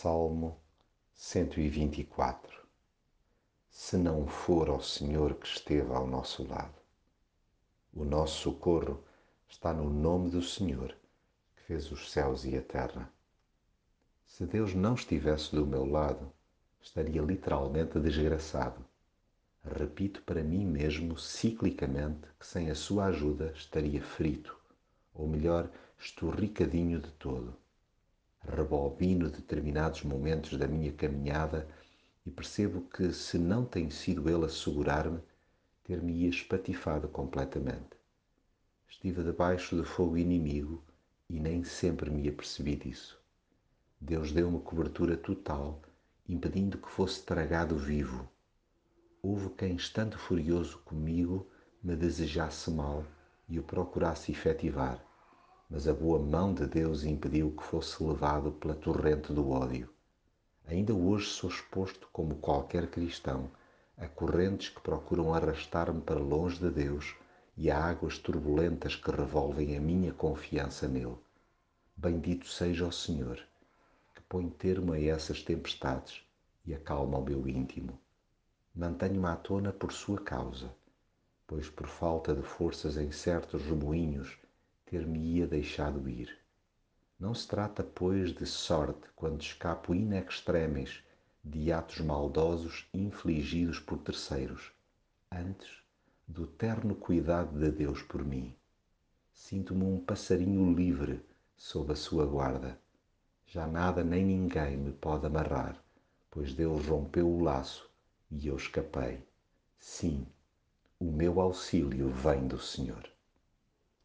Salmo 124 Se não for ao Senhor que esteve ao nosso lado. O nosso socorro está no nome do Senhor, que fez os céus e a terra. Se Deus não estivesse do meu lado, estaria literalmente desgraçado. Repito para mim mesmo ciclicamente que sem a sua ajuda estaria frito, ou melhor, esturricadinho de todo rebobino determinados momentos da minha caminhada e percebo que, se não tem sido ele a segurar-me, ter-me-ia espatifado completamente. Estive debaixo de fogo inimigo e nem sempre me apercebi disso. Deus deu-me cobertura total, impedindo que fosse tragado vivo. Houve quem, estando furioso comigo, me desejasse mal e o procurasse efetivar mas a boa mão de Deus impediu que fosse levado pela torrente do ódio. Ainda hoje sou exposto, como qualquer cristão, a correntes que procuram arrastar-me para longe de Deus e a águas turbulentas que revolvem a minha confiança nele. Bendito seja o Senhor, que põe termo a essas tempestades e acalma o meu íntimo. Mantenho-me à tona por sua causa, pois por falta de forças em certos remoinhos ter-me-ia deixado ir. Não se trata, pois, de sorte quando escapo in extremis de atos maldosos infligidos por terceiros, antes do terno cuidado de Deus por mim. Sinto-me um passarinho livre sob a sua guarda. Já nada nem ninguém me pode amarrar, pois Deus rompeu o laço e eu escapei. Sim, o meu auxílio vem do Senhor.